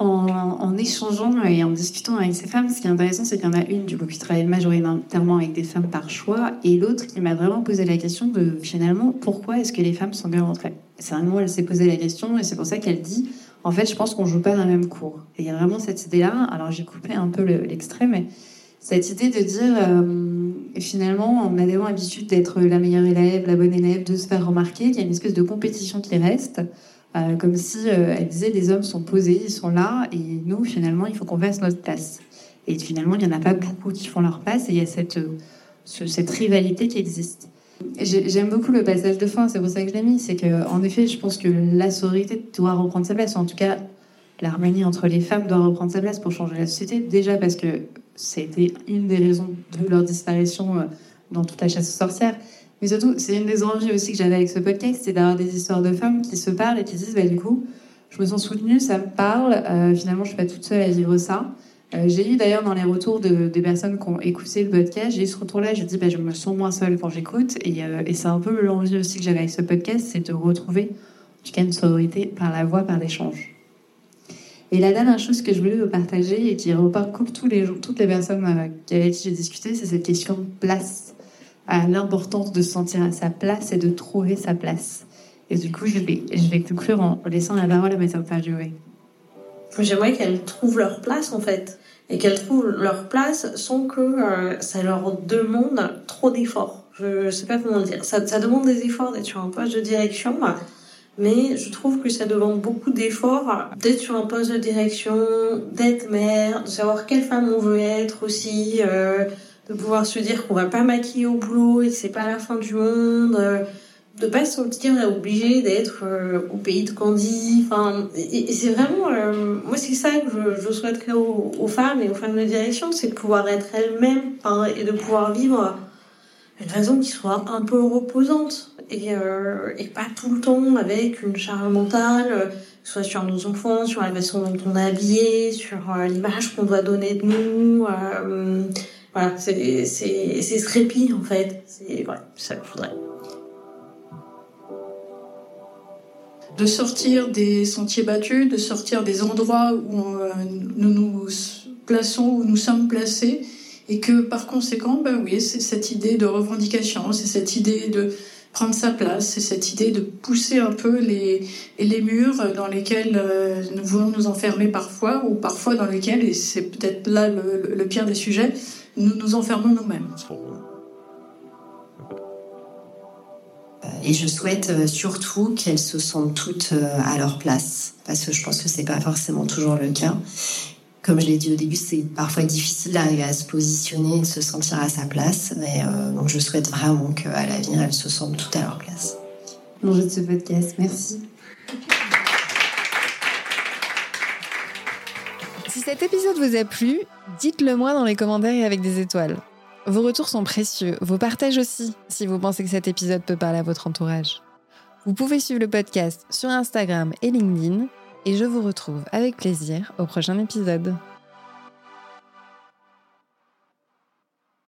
en, échangeant et en discutant avec ces femmes, ce qui est intéressant, c'est qu'il y en a une du coup qui travaille majoritairement avec des femmes par choix, et l'autre qui m'a vraiment posé la question de finalement pourquoi est-ce que les femmes sont bien rentrées? C'est vraiment elle s'est posé la question et c'est pour ça qu'elle dit en fait je pense qu'on joue pas dans le même cours. Et il y a vraiment cette idée-là. Alors j'ai coupé un peu l'extrait, mais cette idée de dire euh, finalement on a vraiment l'habitude d'être la meilleure élève, la bonne élève, de se faire remarquer, qu'il y a une espèce de compétition qui reste. Euh, comme si euh, elle disait les hommes sont posés, ils sont là, et nous finalement il faut qu'on fasse notre place. Et finalement il n'y en a pas beaucoup qui font leur place, et il y a cette, euh, cette rivalité qui existe. J'aime beaucoup le passage de fin, c'est pour ça que je l'ai mis, c'est que en effet je pense que la sororité doit reprendre sa place, en tout cas l'harmonie entre les femmes doit reprendre sa place pour changer la société, déjà parce que c'était une des raisons de leur disparition dans toute la chasse aux sorcières, mais surtout, c'est une des envies aussi que j'avais avec ce podcast, c'est d'avoir des histoires de femmes qui se parlent et qui disent, bah, du coup, je me sens soutenue, ça me parle, euh, finalement, je suis pas toute seule à vivre ça. Euh, j'ai eu d'ailleurs dans les retours de, des personnes qui ont écouté le podcast, j'ai eu ce retour-là, j'ai dit, bah, je me sens moins seule quand j'écoute. Et, euh, c'est un peu l'envie aussi que j'avais avec ce podcast, c'est de retrouver, en tout cas, une sororité par la voix, par l'échange. Et la dernière chose que je voulais vous partager et qui repart tous les, toutes les personnes avec qui j'ai discuté, c'est cette question de place à l'importance de se sentir à sa place et de trouver sa place. Et du coup, je vais, je vais conclure en laissant la parole à mes interviewés. J'aimerais qu'elles trouvent leur place en fait. Et qu'elles trouvent leur place sans que euh, ça leur demande trop d'efforts. Je, sais pas comment le dire. Ça, ça demande des efforts d'être sur un poste de direction. Mais je trouve que ça demande beaucoup d'efforts d'être sur un poste de direction, d'être mère, de savoir quelle femme on veut être aussi. Euh, de pouvoir se dire qu'on va pas maquiller au boulot et que c'est pas la fin du monde, euh, de pas se sentir obligé d'être euh, au pays de Candy. Enfin, et, c'est vraiment, euh, moi c'est ça que je, je souhaiterais aux, femmes et aux femmes de direction, c'est de pouvoir être elles-mêmes et de pouvoir vivre une raison qui soit un peu reposante et, et pas tout le temps avec une charge mentale, soit sur nos enfants, sur la façon dont on est habillé, sur l'image qu'on doit donner de nous. Voilà, c'est ce répit en fait. C'est voilà, ça qu'il faudrait. De sortir des sentiers battus, de sortir des endroits où euh, nous nous plaçons, où nous sommes placés, et que par conséquent, ben oui, c'est cette idée de revendication, c'est cette idée de prendre sa place, c'est cette idée de pousser un peu les, les murs dans lesquels euh, nous voulons nous enfermer parfois, ou parfois dans lesquels, et c'est peut-être là le, le, pire des sujets, nous nous enfermons nous-mêmes. Euh, et je souhaite surtout qu'elles se sentent toutes à leur place, parce que je pense que c'est pas forcément toujours le cas. Comme je l'ai dit au début, c'est parfois difficile d'arriver à se positionner, de se sentir à sa place. Mais, donc je souhaite vraiment qu'à l'avenir, elles se sentent toutes à leur place. L'enjeu de ce podcast, merci. Si cet épisode vous a plu, dites-le moi dans les commentaires et avec des étoiles. Vos retours sont précieux, vos partages aussi, si vous pensez que cet épisode peut parler à votre entourage. Vous pouvez suivre le podcast sur Instagram et LinkedIn, et je vous retrouve avec plaisir au prochain épisode.